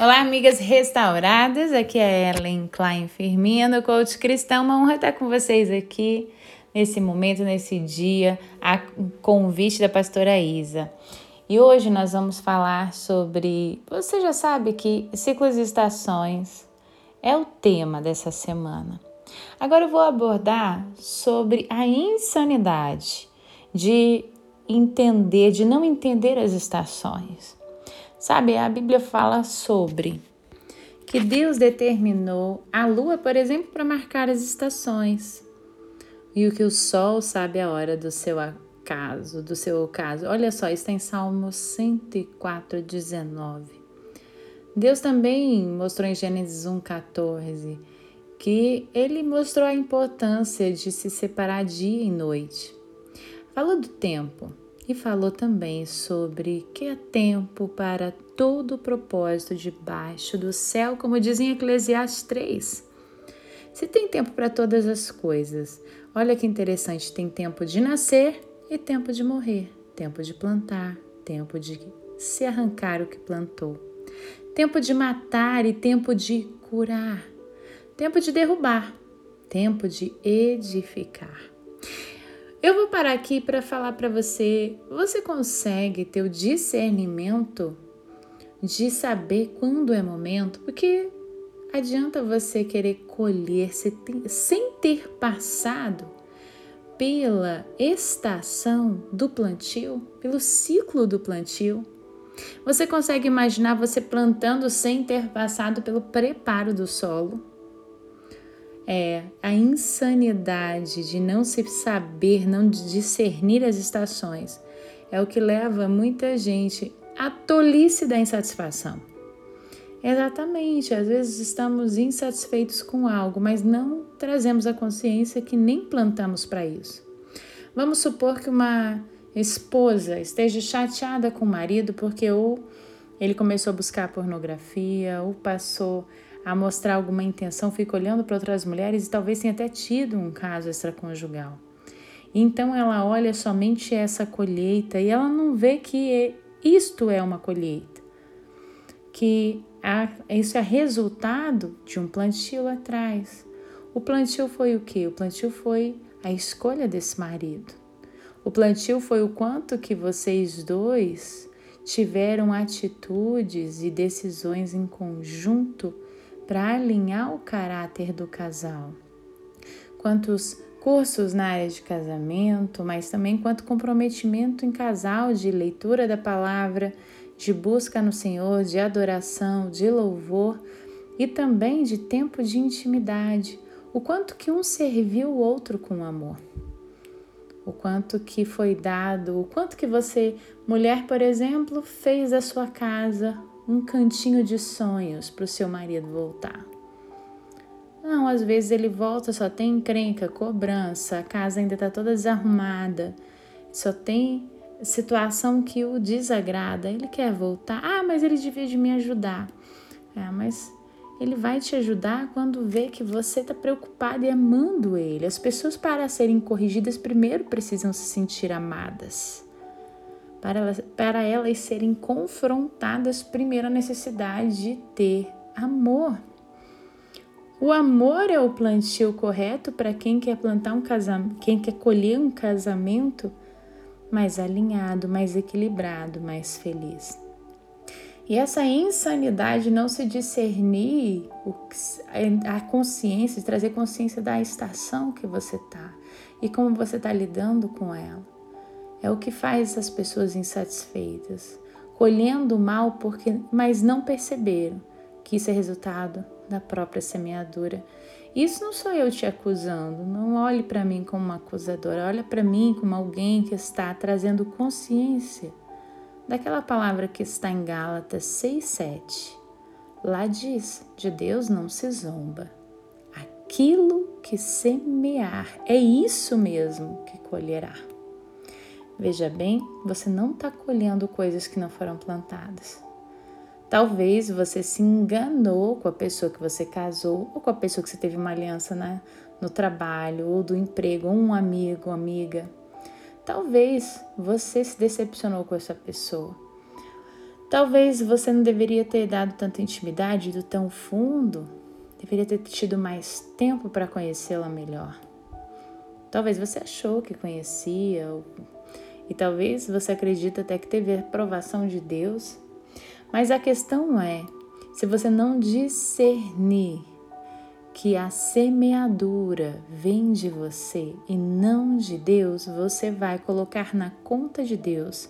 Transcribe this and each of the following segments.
Olá, amigas restauradas. Aqui é Ellen Klein Firmino, coach cristão. Uma honra estar com vocês aqui nesse momento, nesse dia, a convite da pastora Isa. E hoje nós vamos falar sobre. Você já sabe que ciclos e estações é o tema dessa semana. Agora eu vou abordar sobre a insanidade de entender, de não entender as estações. Sabe, a Bíblia fala sobre que Deus determinou a lua, por exemplo, para marcar as estações. E o que o sol sabe a hora do seu acaso, do seu ocaso. Olha só, está em Salmo 104, 19. Deus também mostrou em Gênesis 1,14 que ele mostrou a importância de se separar dia e noite. Falou do tempo e falou também sobre que há tempo para todo o propósito debaixo do céu, como diz em Eclesiastes 3. Se tem tempo para todas as coisas, olha que interessante: tem tempo de nascer e tempo de morrer, tempo de plantar, tempo de se arrancar o que plantou, tempo de matar e tempo de curar, tempo de derrubar, tempo de edificar. Eu vou parar aqui para falar para você: você consegue ter o discernimento de saber quando é momento? Porque adianta você querer colher sem ter passado pela estação do plantio, pelo ciclo do plantio. Você consegue imaginar você plantando sem ter passado pelo preparo do solo? É a insanidade de não se saber, não discernir as estações. É o que leva muita gente à tolice da insatisfação. Exatamente, às vezes estamos insatisfeitos com algo, mas não trazemos a consciência que nem plantamos para isso. Vamos supor que uma esposa esteja chateada com o marido porque ou ele começou a buscar pornografia, ou passou a mostrar alguma intenção, fica olhando para outras mulheres e talvez tenha até tido um caso extraconjugal. Então ela olha somente essa colheita e ela não vê que isto é uma colheita, que isso é resultado de um plantio atrás. O plantio foi o que? O plantio foi a escolha desse marido. O plantio foi o quanto que vocês dois tiveram atitudes e decisões em conjunto para alinhar o caráter do casal. Quantos cursos na área de casamento, mas também quanto comprometimento em casal de leitura da palavra, de busca no Senhor, de adoração, de louvor e também de tempo de intimidade. O quanto que um serviu o outro com amor. O quanto que foi dado, o quanto que você, mulher, por exemplo, fez da sua casa um cantinho de sonhos para o seu marido voltar. Não, às vezes ele volta, só tem encrenca, cobrança, a casa ainda está toda desarrumada, só tem situação que o desagrada. Ele quer voltar. Ah, mas ele devia de me ajudar. É, mas ele vai te ajudar quando vê que você está preocupado e amando ele. As pessoas, para serem corrigidas, primeiro precisam se sentir amadas para elas, para elas serem confrontadas primeiro a necessidade de ter amor. O amor é o plantio correto para quem quer plantar um casamento, quem quer colher um casamento mais alinhado, mais equilibrado, mais feliz. E essa insanidade não se discernir a consciência, trazer consciência da estação que você está e como você está lidando com ela é o que faz as pessoas insatisfeitas, colhendo o mal porque mas não perceberam que isso é resultado da própria semeadura. Isso não sou eu te acusando, não olhe para mim como uma acusadora, olha para mim como alguém que está trazendo consciência daquela palavra que está em Gálatas 6:7. Lá diz: de Deus não se zomba. Aquilo que semear é isso mesmo que colherá. Veja bem, você não está colhendo coisas que não foram plantadas. Talvez você se enganou com a pessoa que você casou ou com a pessoa que você teve uma aliança né, no trabalho ou do emprego, ou um amigo, amiga. Talvez você se decepcionou com essa pessoa. Talvez você não deveria ter dado tanta intimidade do tão fundo, deveria ter tido mais tempo para conhecê-la melhor. Talvez você achou que conhecia, e talvez você acredita até que teve aprovação de Deus, mas a questão é: se você não discernir que a semeadura vem de você e não de Deus, você vai colocar na conta de Deus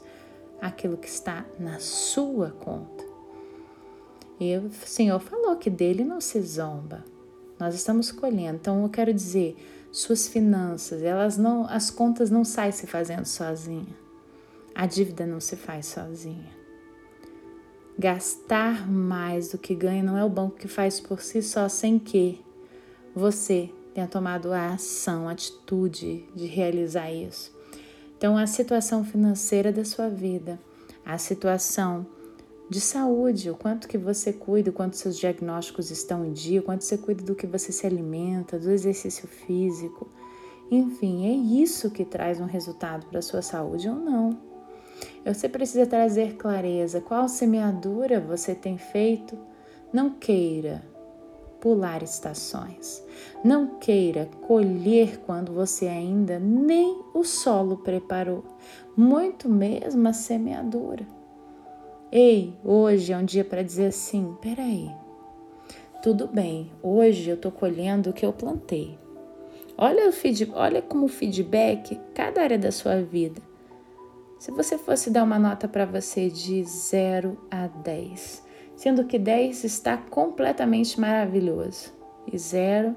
aquilo que está na sua conta. E o Senhor falou que dele não se zomba. Nós estamos colhendo. Então eu quero dizer, suas finanças, elas não, as contas não saem se fazendo sozinha. A dívida não se faz sozinha. Gastar mais do que ganha não é o banco que faz por si só, sem que você tenha tomado a ação, a atitude de realizar isso. Então, a situação financeira da sua vida, a situação de saúde, o quanto que você cuida, o quanto seus diagnósticos estão em dia, o quanto você cuida do que você se alimenta, do exercício físico. Enfim, é isso que traz um resultado para a sua saúde ou não. Você precisa trazer clareza. Qual semeadura você tem feito? Não queira pular estações. Não queira colher quando você ainda nem o solo preparou, muito mesmo a semeadura. Ei, hoje é um dia para dizer assim: peraí, tudo bem, hoje eu estou colhendo o que eu plantei. Olha, o feed, olha como feedback, cada área da sua vida. Se você fosse dar uma nota para você de 0 a 10, sendo que 10 está completamente maravilhoso e 0,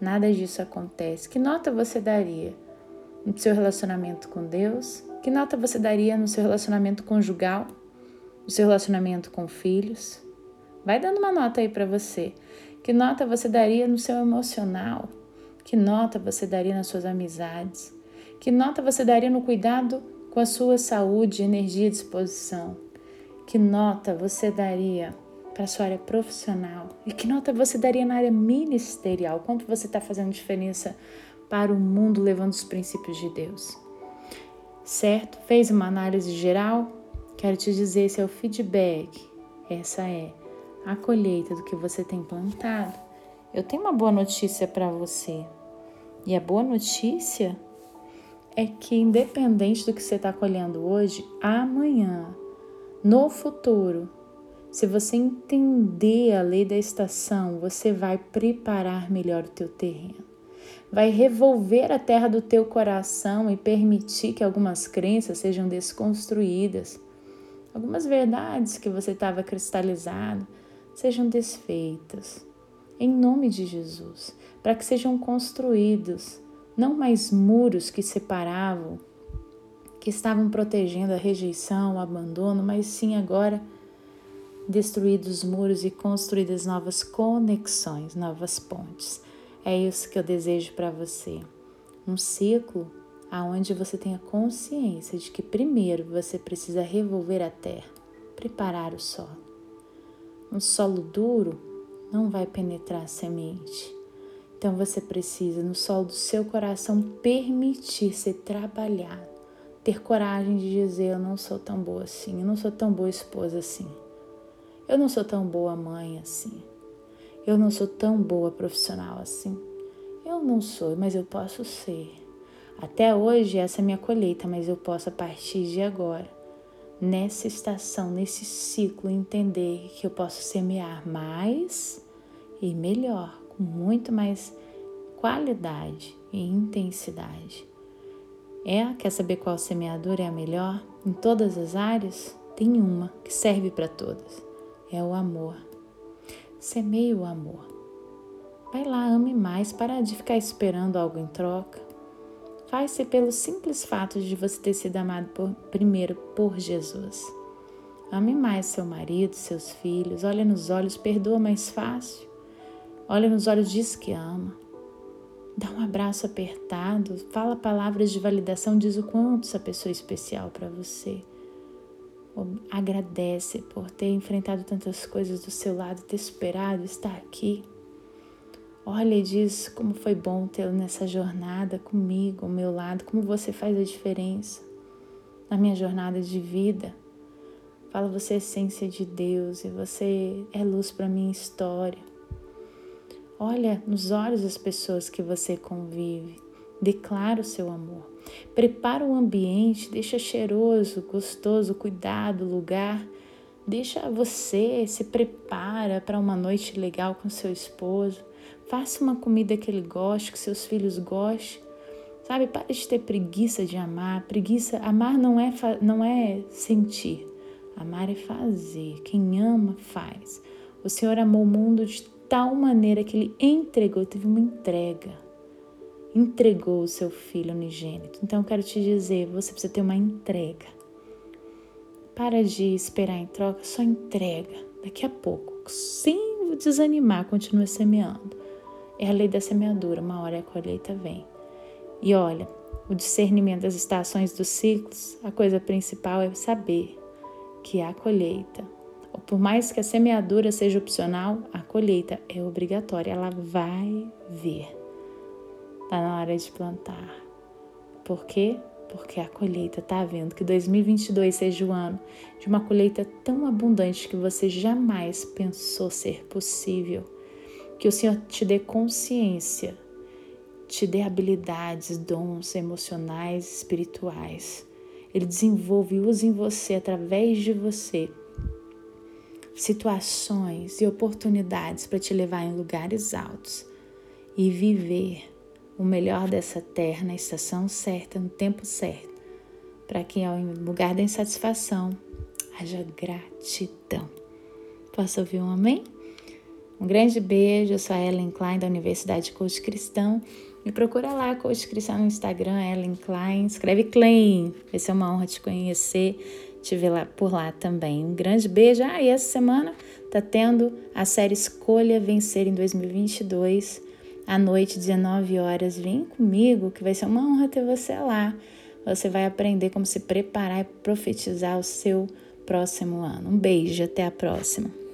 nada disso acontece. Que nota você daria no seu relacionamento com Deus? Que nota você daria no seu relacionamento conjugal? No seu relacionamento com filhos? Vai dando uma nota aí para você. Que nota você daria no seu emocional? Que nota você daria nas suas amizades? Que nota você daria no cuidado com a sua saúde, energia e disposição? Que nota você daria para sua área profissional? E que nota você daria na área ministerial? Quanto você está fazendo diferença para o mundo levando os princípios de Deus? Certo? Fez uma análise geral? Quero te dizer, esse é o feedback. Essa é a colheita do que você tem plantado. Eu tenho uma boa notícia para você. E a boa notícia é que, independente do que você está colhendo hoje, amanhã no futuro, se você entender a lei da estação, você vai preparar melhor o teu terreno. Vai revolver a terra do teu coração e permitir que algumas crenças sejam desconstruídas. Algumas verdades que você estava cristalizado sejam desfeitas. Em nome de Jesus, para que sejam construídos não mais muros que separavam que estavam protegendo a rejeição, o abandono, mas sim agora destruídos muros e construídas novas conexões, novas pontes. É isso que eu desejo para você. Um ciclo aonde você tenha consciência de que primeiro você precisa revolver a terra, preparar o solo. Um solo duro não vai penetrar a semente. Então você precisa, no solo do seu coração, permitir ser trabalhado ter coragem de dizer: Eu não sou tão boa assim, eu não sou tão boa esposa assim, eu não sou tão boa mãe assim, eu não sou tão boa profissional assim. Eu não sou, mas eu posso ser. Até hoje, essa é minha colheita, mas eu posso, a partir de agora, nessa estação, nesse ciclo, entender que eu posso semear mais e melhor, com muito mais qualidade e intensidade. É, quer saber qual semeadura é a melhor? Em todas as áreas, tem uma que serve para todas. É o amor. Semeie o amor. Vai lá, ame mais, para de ficar esperando algo em troca. Faz-se pelo simples fato de você ter sido amado por, primeiro por Jesus. Ame mais seu marido, seus filhos, olha nos olhos, perdoa mais fácil. Olha nos olhos, diz que ama. Dá um abraço apertado, fala palavras de validação, diz o quanto essa pessoa é especial para você. Agradece por ter enfrentado tantas coisas do seu lado, ter superado, estar aqui. Olha e diz como foi bom tê-lo nessa jornada comigo, ao meu lado, como você faz a diferença na minha jornada de vida. Fala, você é essência de Deus e você é luz para minha história. Olha nos olhos das pessoas que você convive. Declara o seu amor. Prepara o ambiente, deixa cheiroso, gostoso, cuidado, lugar. Deixa você se prepara para uma noite legal com seu esposo. Faça uma comida que ele goste, que seus filhos gostem. Sabe, para de ter preguiça de amar. Preguiça, amar não é não é sentir. Amar é fazer. Quem ama faz. O Senhor amou o mundo de tal maneira que ele entregou, teve uma entrega entregou o seu filho unigênito. Então eu quero te dizer, você precisa ter uma entrega. Para de esperar em troca, só entrega. Daqui a pouco, sem desanimar, continua semeando. É a lei da semeadura, uma hora a colheita vem. E olha, o discernimento das estações dos ciclos, a coisa principal é saber que a colheita, por mais que a semeadura seja opcional, a colheita é obrigatória, ela vai vir. Está na hora de plantar. Por quê? Porque a colheita está vendo que 2022 seja o ano de uma colheita tão abundante que você jamais pensou ser possível. Que o Senhor te dê consciência, te dê habilidades, dons emocionais, espirituais. Ele desenvolve e usa em você, através de você, situações e oportunidades para te levar em lugares altos e viver o melhor dessa terra na estação certa, no tempo certo, para que ao lugar da insatisfação haja gratidão. Posso ouvir um amém? Um grande beijo, eu sou a Ellen Klein da Universidade Coach Cristão. Me procura lá, Coach Cristão no Instagram, Ellen Klein. Escreve Klein, vai ser uma honra te conhecer, te ver lá por lá também. Um grande beijo. Ah, e essa semana tá tendo a série Escolha Vencer em 2022 à noite, 19 horas. Vem comigo, que vai ser uma honra ter você lá. Você vai aprender como se preparar e profetizar o seu próximo ano. Um beijo, até a próxima.